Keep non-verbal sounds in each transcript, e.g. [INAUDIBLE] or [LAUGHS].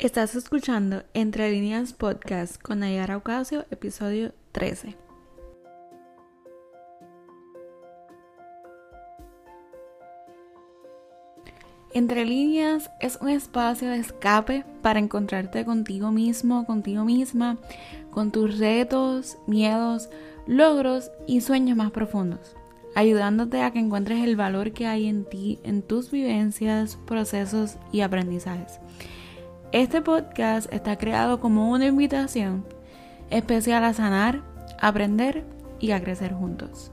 Estás escuchando Entre Líneas Podcast con Nayara Ocasio, episodio 13. Entre líneas es un espacio de escape para encontrarte contigo mismo, contigo misma, con tus retos, miedos, logros y sueños más profundos, ayudándote a que encuentres el valor que hay en ti, en tus vivencias, procesos y aprendizajes. Este podcast está creado como una invitación especial a sanar, aprender y a crecer juntos.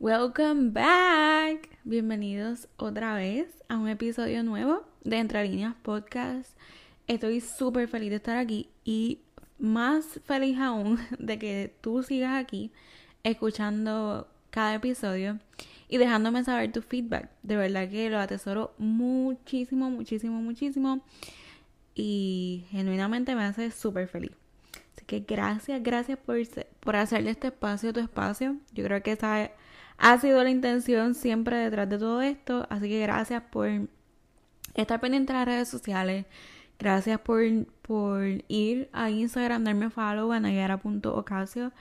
Welcome back. Bienvenidos otra vez a un episodio nuevo de Entre Líneas Podcast. Estoy súper feliz de estar aquí y más feliz aún [LAUGHS] de que tú sigas aquí escuchando cada episodio y dejándome saber tu feedback. De verdad que lo atesoro muchísimo, muchísimo, muchísimo. Y genuinamente me hace súper feliz. Así que gracias, gracias por, por hacerle este espacio tu espacio. Yo creo que esa ha sido la intención siempre detrás de todo esto. Así que gracias por estar pendiente de las redes sociales. Gracias por, por ir a Instagram, darme follow a nayara.ocasio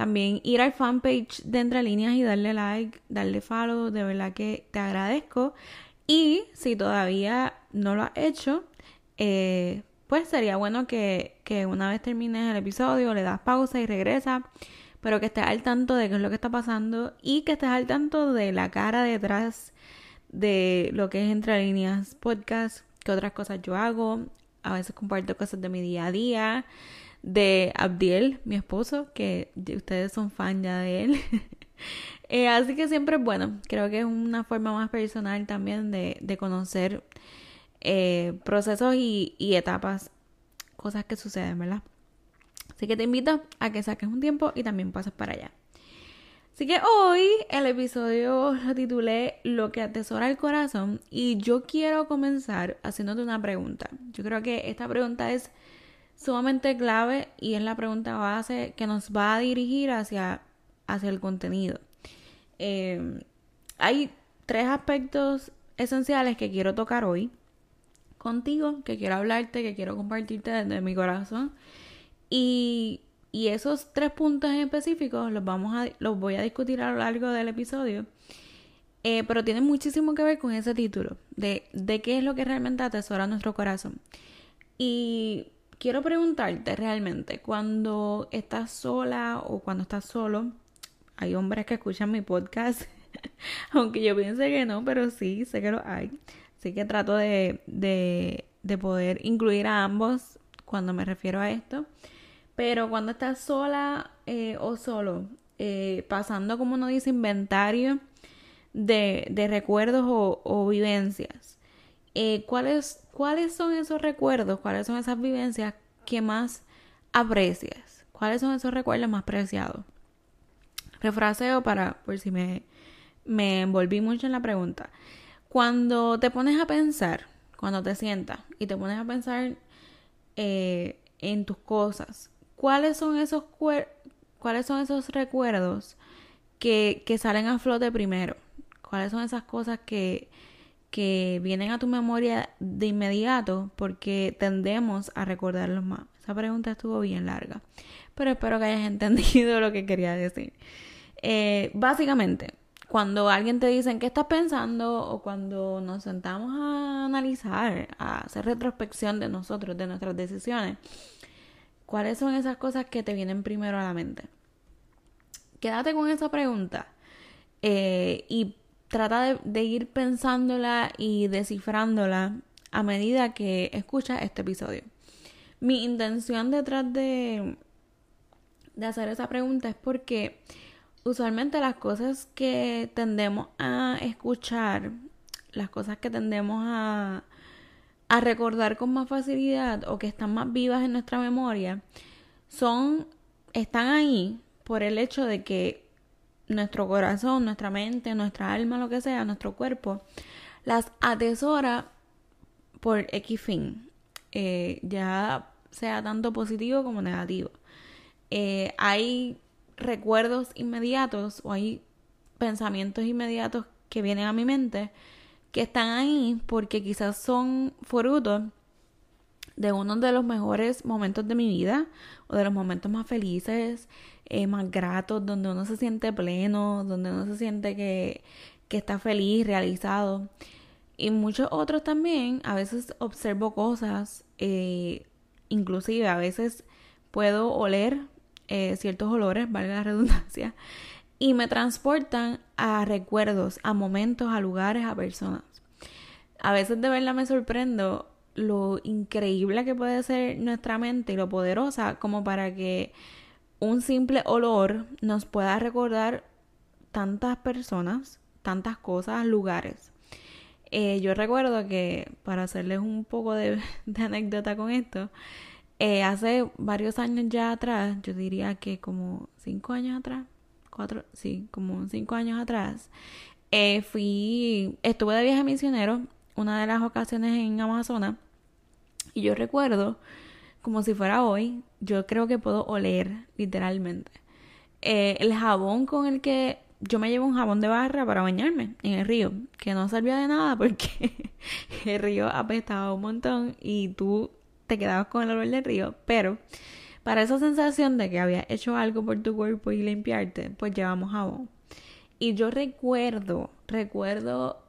también ir al fanpage de Entre Líneas y darle like, darle follow, de verdad que te agradezco. Y si todavía no lo has hecho, eh, pues sería bueno que, que una vez termines el episodio le das pausa y regresa, pero que estés al tanto de qué es lo que está pasando y que estés al tanto de la cara detrás de lo que es Entre Líneas Podcast, qué otras cosas yo hago, a veces comparto cosas de mi día a día de Abdiel, mi esposo, que ustedes son fan ya de él. [LAUGHS] Eh, así que siempre es bueno, creo que es una forma más personal también de, de conocer eh, procesos y, y etapas, cosas que suceden, ¿verdad? Así que te invito a que saques un tiempo y también pases para allá. Así que hoy el episodio lo titulé Lo que atesora el corazón y yo quiero comenzar haciéndote una pregunta. Yo creo que esta pregunta es sumamente clave y es la pregunta base que nos va a dirigir hacia, hacia el contenido. Em, hay tres aspectos esenciales que quiero tocar hoy contigo, que quiero hablarte, que quiero compartirte desde mi corazón. Y, y esos tres puntos en específicos los, vamos a, los voy a discutir a lo largo del episodio. Eh, pero tienen muchísimo que ver con ese título, de, de qué es lo que realmente atesora nuestro corazón. Y quiero preguntarte realmente, cuando estás sola o cuando estás solo, hay hombres que escuchan mi podcast, [LAUGHS] aunque yo piense que no, pero sí, sé que lo hay. Así que trato de, de, de poder incluir a ambos cuando me refiero a esto. Pero cuando estás sola eh, o solo, eh, pasando como uno dice inventario de, de recuerdos o, o vivencias, eh, ¿cuáles, ¿cuáles son esos recuerdos, cuáles son esas vivencias que más aprecias? ¿Cuáles son esos recuerdos más preciados? Refraseo para, por si me, me envolví mucho en la pregunta. Cuando te pones a pensar, cuando te sientas y te pones a pensar eh, en tus cosas, ¿cuáles son esos, cuáles son esos recuerdos que, que salen a flote primero? ¿Cuáles son esas cosas que, que vienen a tu memoria de inmediato porque tendemos a recordarlos más? Esa pregunta estuvo bien larga, pero espero que hayas [LAUGHS] entendido lo que quería decir. Eh, básicamente, cuando alguien te dice qué estás pensando o cuando nos sentamos a analizar, a hacer retrospección de nosotros, de nuestras decisiones, ¿cuáles son esas cosas que te vienen primero a la mente? Quédate con esa pregunta eh, y trata de, ir pensándola y descifrándola a medida que escuchas este episodio. Mi intención detrás de, de hacer esa pregunta es porque usualmente las cosas que tendemos a escuchar, las cosas que tendemos a, a recordar con más facilidad o que están más vivas en nuestra memoria, son, están ahí por el hecho de que nuestro corazón, nuestra mente, nuestra alma, lo que sea, nuestro cuerpo, las atesora por X fin, eh, ya sea tanto positivo como negativo. Eh, hay recuerdos inmediatos o hay pensamientos inmediatos que vienen a mi mente que están ahí porque quizás son frutos de uno de los mejores momentos de mi vida o de los momentos más felices, eh, más gratos, donde uno se siente pleno, donde uno se siente que, que está feliz, realizado. Y muchos otros también, a veces observo cosas, eh, inclusive a veces puedo oler eh, ciertos olores, valga la redundancia, y me transportan a recuerdos, a momentos, a lugares, a personas. A veces de verdad me sorprendo lo increíble que puede ser nuestra mente y lo poderosa como para que un simple olor nos pueda recordar tantas personas, tantas cosas, lugares. Eh, yo recuerdo que, para hacerles un poco de, [LAUGHS] anécdota con esto, eh, hace varios años ya atrás, yo diría que como cinco años atrás, cuatro, sí, como cinco años atrás, eh, fui, estuve de viaje misionero una de las ocasiones en Amazonas y yo recuerdo como si fuera hoy, yo creo que puedo oler literalmente eh, el jabón con el que yo me llevo un jabón de barra para bañarme en el río, que no servía de nada porque [LAUGHS] el río apestaba un montón y tú te quedabas con el olor del río, pero para esa sensación de que había hecho algo por tu cuerpo y limpiarte, pues llevamos jabón. Y yo recuerdo, recuerdo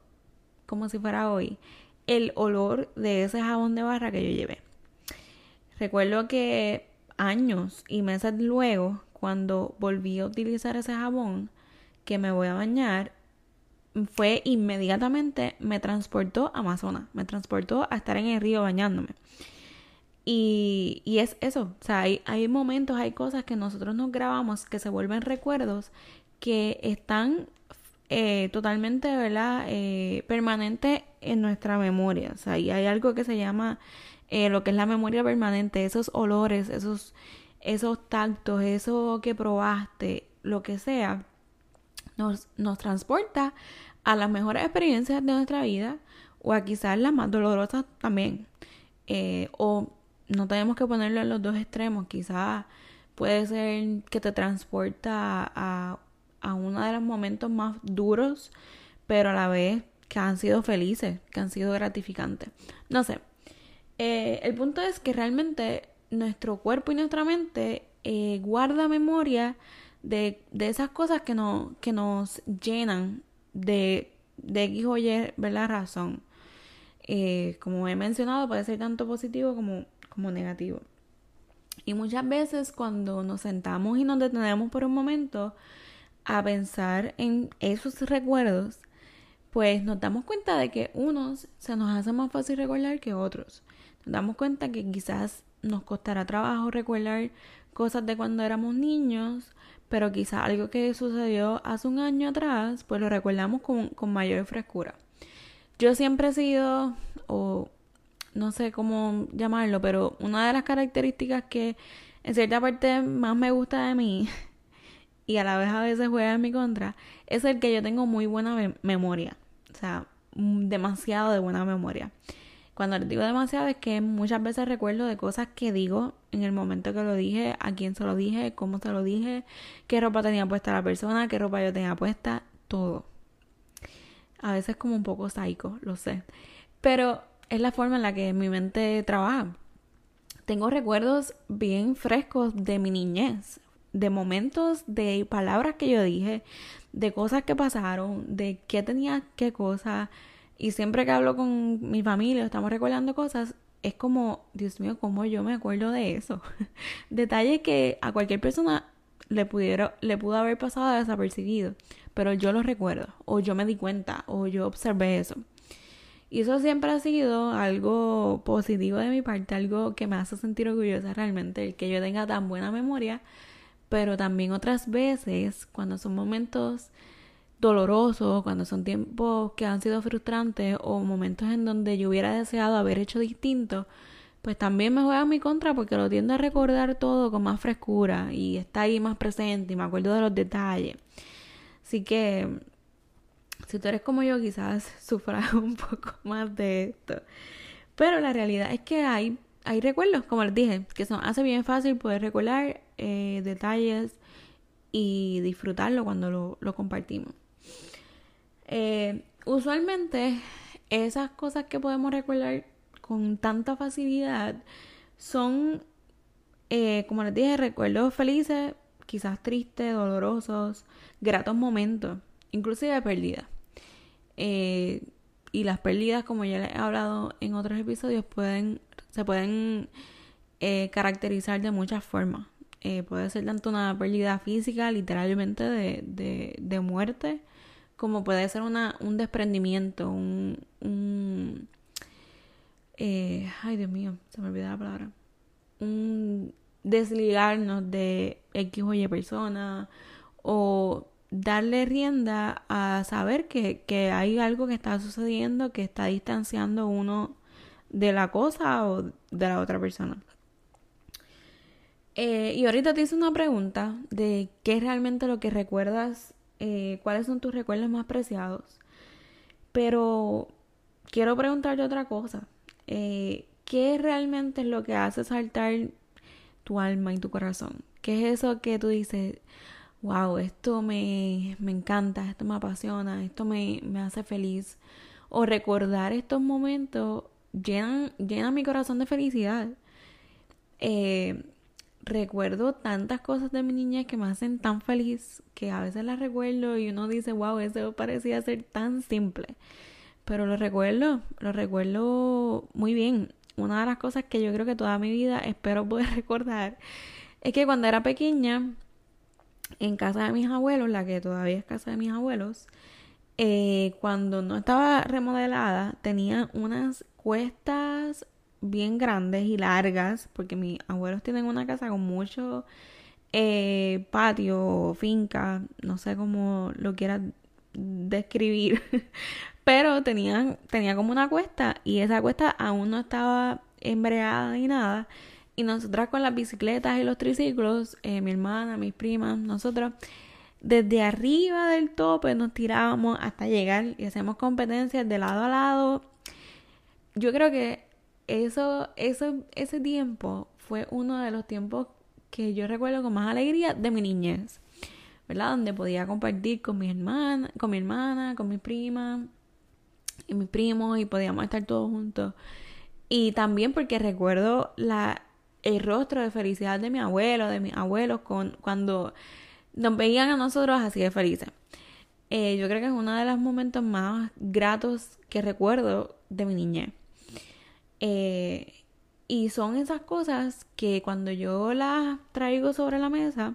como si fuera hoy, el olor de ese jabón de barra que yo llevé. Recuerdo que años y meses luego, cuando volví a utilizar ese jabón que me voy a bañar, fue inmediatamente, me transportó a Amazonas, me transportó a estar en el río bañándome. Y, y es eso, o sea, hay, hay momentos, hay cosas que nosotros nos grabamos que se vuelven recuerdos que están eh, totalmente, ¿verdad? Eh, permanente en nuestra memoria. O sea, y hay algo que se llama eh, lo que es la memoria permanente, esos olores, esos, esos tactos, eso que probaste, lo que sea, nos, nos transporta a las mejores experiencias de nuestra vida o a quizás las más dolorosas también. o no tenemos que ponerlo en los dos extremos, quizás puede ser que te transporta a a uno de los momentos más duros, pero a la vez que han sido felices, que han sido gratificantes. No sé. Eh, el punto es que realmente nuestro cuerpo y nuestra mente eh, guarda memoria de, de, esas cosas que, no, que nos llenan de, de X o Y, ¿verdad? Razón. Eh, como he mencionado, puede ser tanto positivo como, como negativo. Y muchas veces cuando nos sentamos y nos detenemos por un momento, a pensar en esos recuerdos, pues nos damos cuenta de que unos se nos hace más fácil recordar que otros. Nos damos cuenta que quizás nos costará trabajo recordar cosas de cuando éramos niños, pero quizás algo que sucedió hace un año atrás, pues lo recordamos con, con mayor frescura. Yo siempre he sido, o no sé cómo llamarlo, pero una de las características que en cierta parte más me gusta de mí [LAUGHS] y a la vez a veces juega en mi contra, es el que yo tengo muy buena memoria. O sea, mm, demasiado de buena memoria. Cuando les digo demasiado es que muchas veces recuerdo de cosas que digo en el momento que lo dije, a quién se lo dije, cómo se lo dije, qué ropa tenía puesta la persona, qué ropa yo tenía puesta, todo. A veces como un poco psycho, lo sé. Pero es la forma en la que mi mente trabaja. Tengo recuerdos bien frescos de mi niñez de momentos, de palabras que yo dije, de cosas que pasaron, de qué tenía qué cosa. Y siempre que hablo con mi familia, estamos recordando cosas, es como, Dios mío, cómo yo me acuerdo de eso. [LAUGHS] Detalles que a cualquier persona le pudiera, le pudo haber pasado desapercibido, pero yo lo recuerdo, o yo me di cuenta, o yo observé eso. Y eso siempre ha sido algo positivo de mi parte, algo que me hace sentir orgullosa realmente, el que yo tenga tan buena memoria pero también otras veces, cuando son momentos dolorosos, cuando son tiempos que han sido frustrantes o momentos en donde yo hubiera deseado haber hecho distinto, pues también me juega a mi contra porque lo tiendo a recordar todo con más frescura y está ahí más presente y me acuerdo de los detalles. Así que si tú eres como yo, quizás [LAUGHS] sufras un poco más de esto. Pero la realidad es que hay, hay recuerdos, como les dije, que son, hace bien fácil poder recordar eh, detalles y disfrutarlo cuando lo, compartimos. Eh, usualmente esas cosas que podemos recordar con tanta facilidad son, eh, como les dije, recuerdos felices, quizás tristes, dolorosos, gratos momentos, inclusive pérdidas. Eh, y las pérdidas, como ya les he hablado en otros episodios, pueden, se pueden eh, caracterizar de muchas formas. Eh, puede ser tanto una pérdida física, literalmente de, de, muerte, como puede ser una, un desprendimiento, un... un eh, ay, Dios mío, se me olvidó la palabra. Un desligarnos de X o Y persona o darle rienda a saber que, que hay algo que está sucediendo que está distanciando uno de la cosa o de la otra persona. Eh, y ahorita te hice una pregunta de qué es realmente lo que recuerdas, eh, cuáles son tus recuerdos más preciados. Pero quiero preguntarte otra cosa. Eh, ¿Qué realmente es lo que hace saltar tu alma y tu corazón? ¿Qué es eso que tú dices, wow, esto me, me encanta, esto me apasiona, esto me, me hace feliz? O recordar estos momentos llenan, llena mi corazón de felicidad. Eh, recuerdo tantas cosas de mi niña que me hacen tan feliz que a veces las recuerdo y uno dice, wow, eso parecía ser tan simple. Pero lo recuerdo, lo recuerdo muy bien. Una de las cosas que yo creo que toda mi vida espero [LAUGHS] poder recordar es que cuando era pequeña, en casa de mis abuelos, la que todavía es casa de mis abuelos, eh, cuando no estaba remodelada, tenía unas cuestas bien grandes y largas, porque mis abuelos tienen una casa con mucho eh, patio, finca, no sé cómo lo quiera describir, [LAUGHS] pero tenía, tenía como una cuesta y esa cuesta aún no estaba embreada ni nada. Y nosotras con las bicicletas y los triciclos, eh, mi hermana, mis primas, nosotros, desde arriba del tope nos tirábamos hasta llegar y hacemos competencias de lado a lado. Yo creo que eso, eso, ese tiempo fue uno de los tiempos que yo recuerdo con más alegría de mi niñez, ¿verdad? Donde podía compartir con mi hermana, con mi hermana, con mi prima y mis primos y podíamos estar todos juntos. Y también porque recuerdo la, el rostro de felicidad de mi abuelo, de mis abuelos, con, cuando nos veían a nosotros así de felices. Eh, yo creo que es uno de los momentos más gratos que recuerdo de mi niñez. Eh, y son esas cosas que cuando yo las traigo sobre la mesa,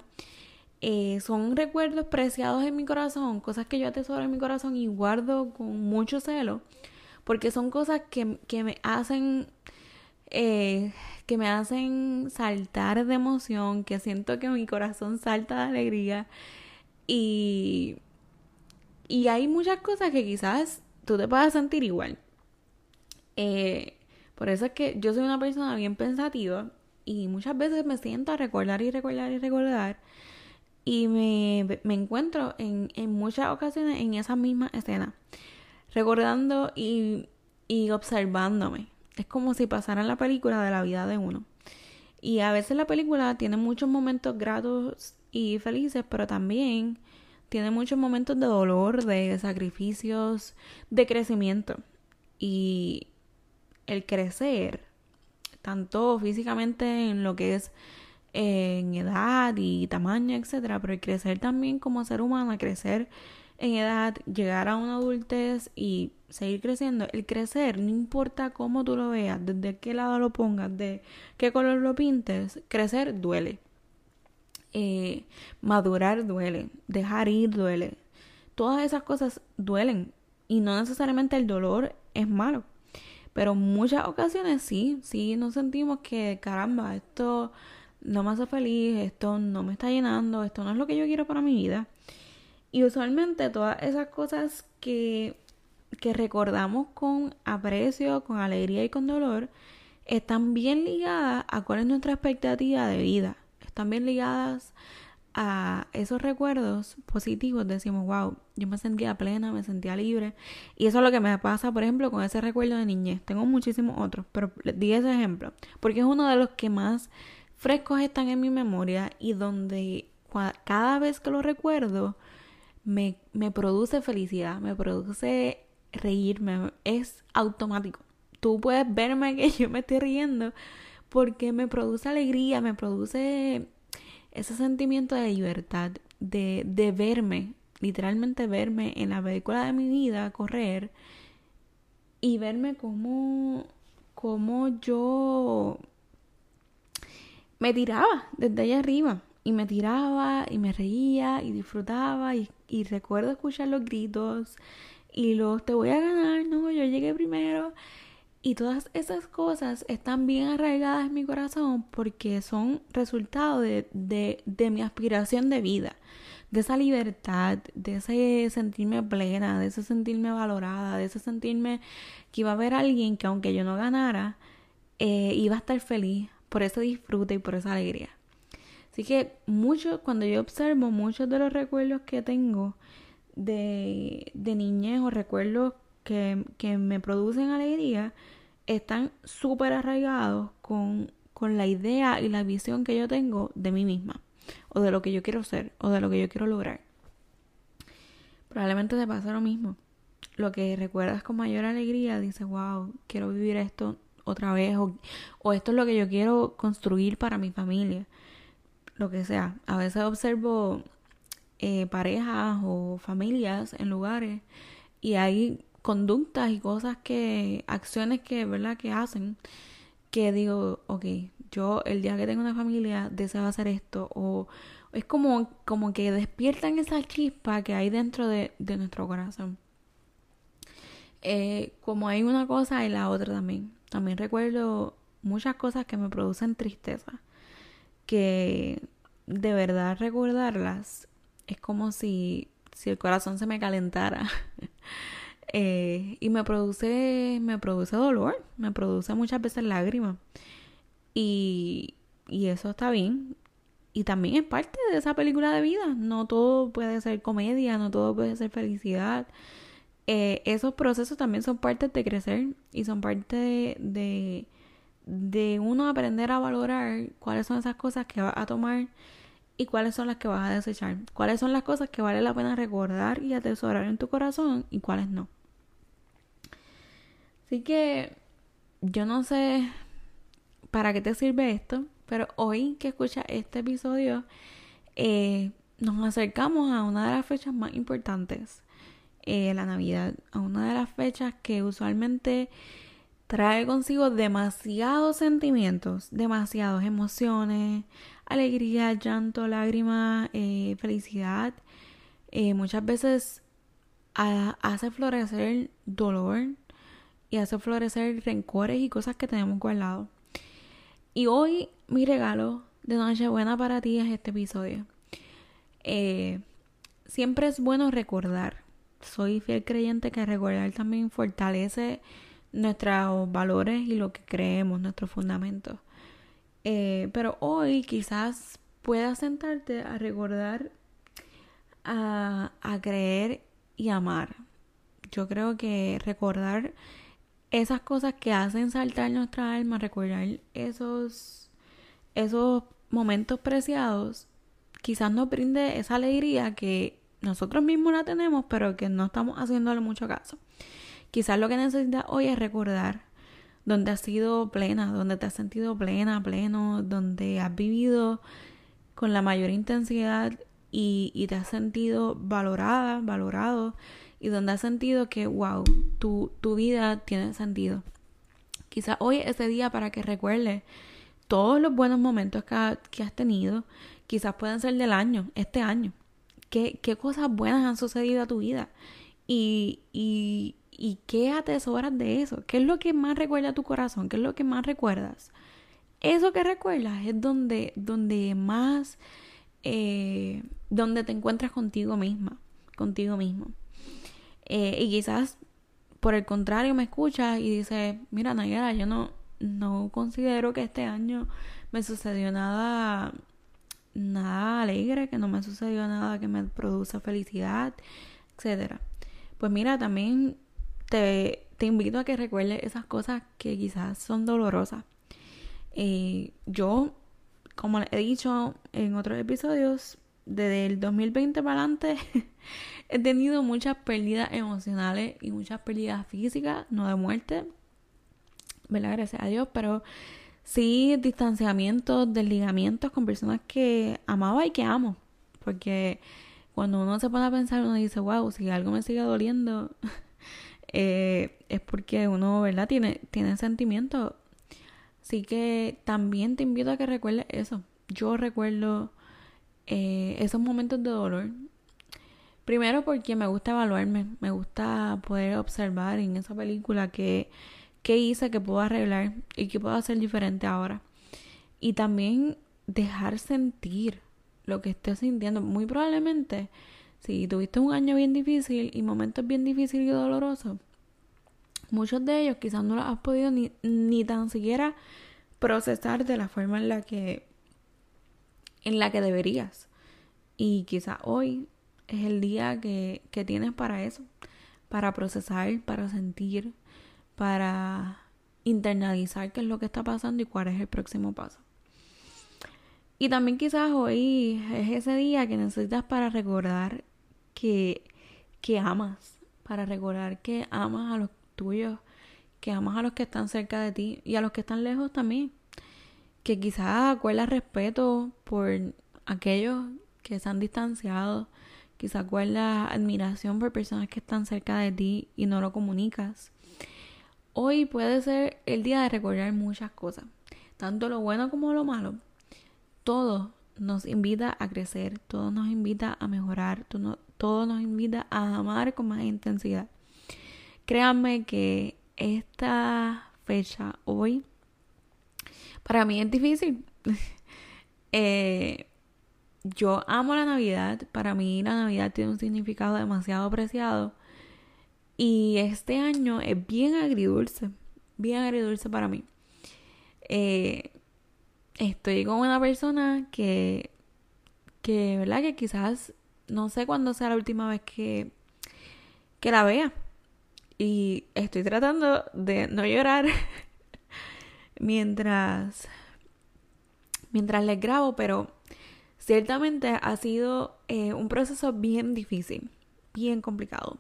eh, son recuerdos preciados en mi corazón, cosas que yo atesoro en mi corazón y guardo con mucho celo, porque son cosas que, que me hacen, eh, que me hacen saltar de emoción, que siento que mi corazón salta de alegría y, y hay muchas cosas que quizás tú te puedas sentir igual. Eh, por eso es que yo soy una persona bien pensativa y muchas veces me siento a recordar y recordar y recordar y me, me encuentro en, en, muchas ocasiones en esa misma escena, recordando y, y observándome. Es como si pasara la película de la vida de uno. Y a veces la película tiene muchos momentos gratos y felices, pero también tiene muchos momentos de dolor, de sacrificios, de crecimiento. Y el crecer, tanto físicamente en lo que es en edad y tamaño, etcétera, pero el crecer también como ser humano, crecer en edad, llegar a una adultez y seguir creciendo. El crecer, no importa cómo tú lo veas, desde qué lado lo pongas, de qué color lo pintes, crecer duele. Eh, madurar duele, dejar ir duele. Todas esas cosas duelen y no necesariamente el dolor es malo. Pero muchas ocasiones sí, sí nos sentimos que caramba, esto no me hace feliz, esto no me está llenando, esto no es lo que yo quiero para mi vida. Y usualmente todas esas cosas que, que recordamos con aprecio, con alegría y con dolor, están bien ligadas a cuál es nuestra expectativa de vida. Están bien ligadas a esos recuerdos positivos decimos, wow, yo me sentía plena, me sentía libre. Y eso es lo que me pasa, por ejemplo, con ese recuerdo de niñez. Tengo muchísimos otros, pero di ese ejemplo, porque es uno de los que más frescos están en mi memoria y donde cada vez que lo recuerdo me, me produce felicidad, me produce reírme, es automático. Tú puedes verme que yo me estoy riendo porque me produce alegría, me produce ese sentimiento de libertad, de, de verme, literalmente verme en la película de mi vida correr y verme como, yo me tiraba desde allá arriba y me tiraba y me reía y disfrutaba y, y recuerdo escuchar los gritos y los te voy a ganar, no, yo llegué primero y todas esas cosas están bien arraigadas en mi corazón porque son resultado de, de, de, mi aspiración de vida, de esa libertad, de ese sentirme plena, de ese sentirme valorada, de ese sentirme que iba a haber alguien que aunque yo no ganara, eh, iba a estar feliz por ese disfrute y por esa alegría. Así que mucho, cuando yo observo muchos de los recuerdos que tengo de, de niñez o recuerdos que, que me producen alegría, están súper arraigados con, con la idea y la visión que yo tengo de mí misma, o de lo que yo quiero ser, o de lo que yo quiero lograr. Probablemente te pasa lo mismo. Lo que recuerdas con mayor alegría, dices, wow, quiero vivir esto otra vez, o, o esto es lo que yo quiero construir para mi familia. Lo que sea. A veces observo eh, parejas o familias en lugares y hay conductas y cosas que, acciones que, ¿verdad? Que hacen, que digo, ok, yo el día que tengo una familia deseo hacer esto, o es como, como que despiertan esa chispa que hay dentro de, de nuestro corazón. Eh, como hay una cosa y la otra también. También recuerdo muchas cosas que me producen tristeza, que de verdad recordarlas es como si, si el corazón se me calentara. [LAUGHS] Eh, y me produce, me produce dolor, me produce muchas veces lágrimas. Y, y eso está bien. Y también es parte de esa película de vida. No todo puede ser comedia, no todo puede ser felicidad. Eh, esos procesos también son parte de crecer y son parte de, de, uno aprender a valorar cuáles son esas cosas que vas a tomar y cuáles son las que vas a desechar. Cuáles son las cosas que vale la pena recordar y atesorar en tu corazón y cuáles no. Así que yo no sé para qué te sirve esto, pero hoy que escuchas este episodio, eh, nos acercamos a una de las fechas más importantes, eh, la Navidad, a una de las fechas que usualmente trae consigo demasiados sentimientos, demasiadas emociones, alegría, llanto, lágrimas, eh, felicidad. muchas veces hace florecer dolor, y hace florecer rencores y cosas que tenemos guardados. Y hoy mi regalo de Nochebuena para ti es este episodio. Eh, siempre es bueno recordar. Soy fiel creyente que recordar también fortalece nuestros valores y lo que creemos, nuestros fundamentos. Eh, pero hoy quizás puedas sentarte a recordar, a, a creer y amar. Yo creo que recordar esas cosas que hacen saltar nuestra alma, recordar esos, esos momentos preciados, quizás nos brinde esa alegría que nosotros mismos la tenemos, pero que no estamos haciéndole mucho caso. Quizás lo que necesitas hoy es recordar donde has sido plena, donde te has sentido plena, pleno, donde has vivido con la mayor intensidad y, te has sentido valorada, valorado y donde has sentido que, wow, tu, tu vida tiene sentido. Quizás hoy es ese día para que recuerdes todos los buenos momentos que, que, has tenido. Quizás pueden ser del año, este año. ¿Qué, qué cosas buenas han sucedido a tu vida? Y, y, y qué atesoras de eso. ¿Qué es lo que más recuerda tu corazón? ¿Qué es lo que más recuerdas? Eso que recuerdas es donde, donde más, eh, donde te encuentras contigo misma, contigo mismo. Eh, y quizás por el contrario me escuchas y dices, mira Nayara, yo no, no considero que este año me sucedió nada, nada alegre, que no me sucedió nada que me produce felicidad, etcétera. Pues mira, también te, te invito a que recuerdes esas cosas que quizás son dolorosas. Eh, yo, como he dicho en otros episodios, desde el 2020 para adelante [LAUGHS] he tenido muchas pérdidas emocionales y muchas pérdidas físicas, no de muerte, ¿verdad? Gracias a Dios, pero sí distanciamientos, desligamientos con personas que amaba y que amo. Porque cuando uno se pone a pensar, uno dice, wow, si algo me sigue doliendo, [LAUGHS] eh, es porque uno, ¿verdad? Tiene, tiene sentimientos. Así que también te invito a que recuerdes eso. Yo recuerdo eh, esos momentos de dolor. Primero porque me gusta evaluarme, me gusta poder observar en esa película que qué hice que puedo arreglar y qué puedo hacer diferente ahora. Y también dejar sentir lo que estoy sintiendo. Muy probablemente, si tuviste un año bien difícil y momentos bien difíciles y dolorosos, muchos de ellos quizás no los has podido ni, ni tan siquiera procesar de la forma en la que en la que deberías. Y quizás hoy es el día que, que tienes para eso, para procesar, para sentir, para internalizar qué es lo que está pasando y cuál es el próximo paso. Y también quizás hoy es ese día que necesitas para recordar que, que amas, para recordar que amas a los tuyos, que amas a los que están cerca de ti y a los que están lejos también. Que quizás acuerdas respeto por aquellos que se han distanciado, quizás acuerdas admiración por personas que están cerca de ti y no lo comunicas. Hoy puede ser el día de recordar muchas cosas, tanto lo bueno como lo malo. Todo nos invita a crecer, todo nos invita a mejorar, nos invita a amar con más intensidad. Créanme que esta fecha hoy para mí es difícil. [LAUGHS] Eh, yo amo la Navidad, para mí la Navidad tiene un significado demasiado apreciado y este año es bien agridulce, bien agridulce para mí. Eh, estoy con una persona que, que, ¿verdad? Que quizás no sé cuándo sea la última vez que, que la vea. Y estoy tratando de no llorar [LAUGHS] mientras, mientras les grabo, pero ciertamente ha sido eh, un proceso bien difícil, bien complicado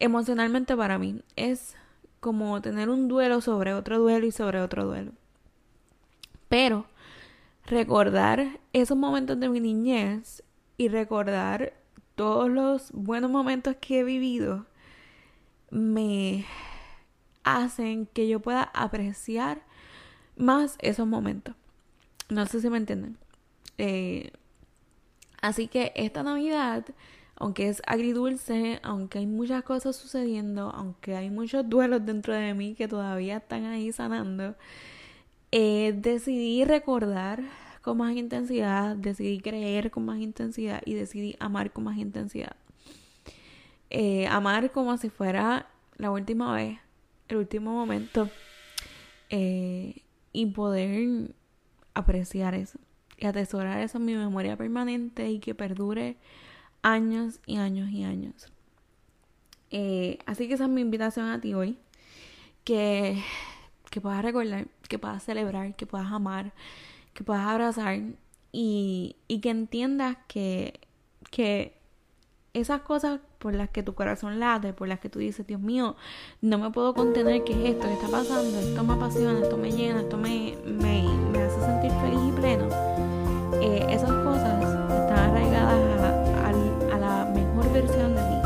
emocionalmente para mí es como tener un duelo sobre otro duelo y sobre otro duelo. Pero recordar esos momentos de mi niñez y recordar todos los buenos momentos que he vivido me hacen que yo pueda apreciar más esos momentos. No sé si me entienden. Eh, así que esta Navidad aunque es agridulce, aunque hay muchas cosas sucediendo, aunque hay muchos duelos dentro de mí que todavía están ahí sanando, eh, decidí recordar con más intensidad, decidí creer con más intensidad y decidí amar con más intensidad. Eh, amar como si fuera la última vez, el último momento eh, y poder apreciar eso y atesorar eso en mi memoria permanente y que perdure años y años y años. Eh, así que esa es mi invitación a ti hoy. Que, que puedas recordar, que puedas celebrar, que puedas amar, que puedas abrazar y, y que entiendas que, que esas cosas por las que tu corazón late, por las que tú dices, Dios mío, no me puedo contener, ¿qué es esto? ¿Qué está pasando? Esto me apasiona, esto me llena, esto me, me, me hace sentir feliz y pleno. Eh, esas cosas están arraigadas a versión de mí,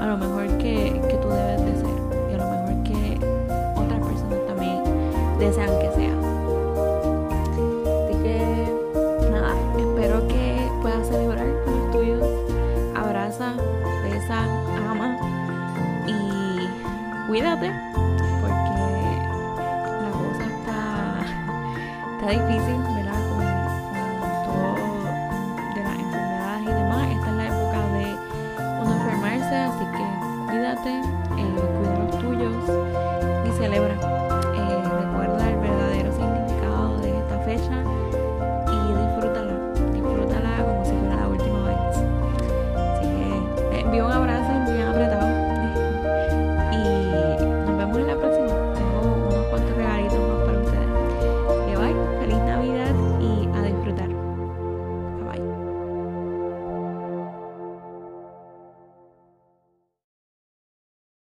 a lo mejor que, que tú debes de ser y a lo mejor que otras personas también desean que cuídate porque la cosa está, está difícil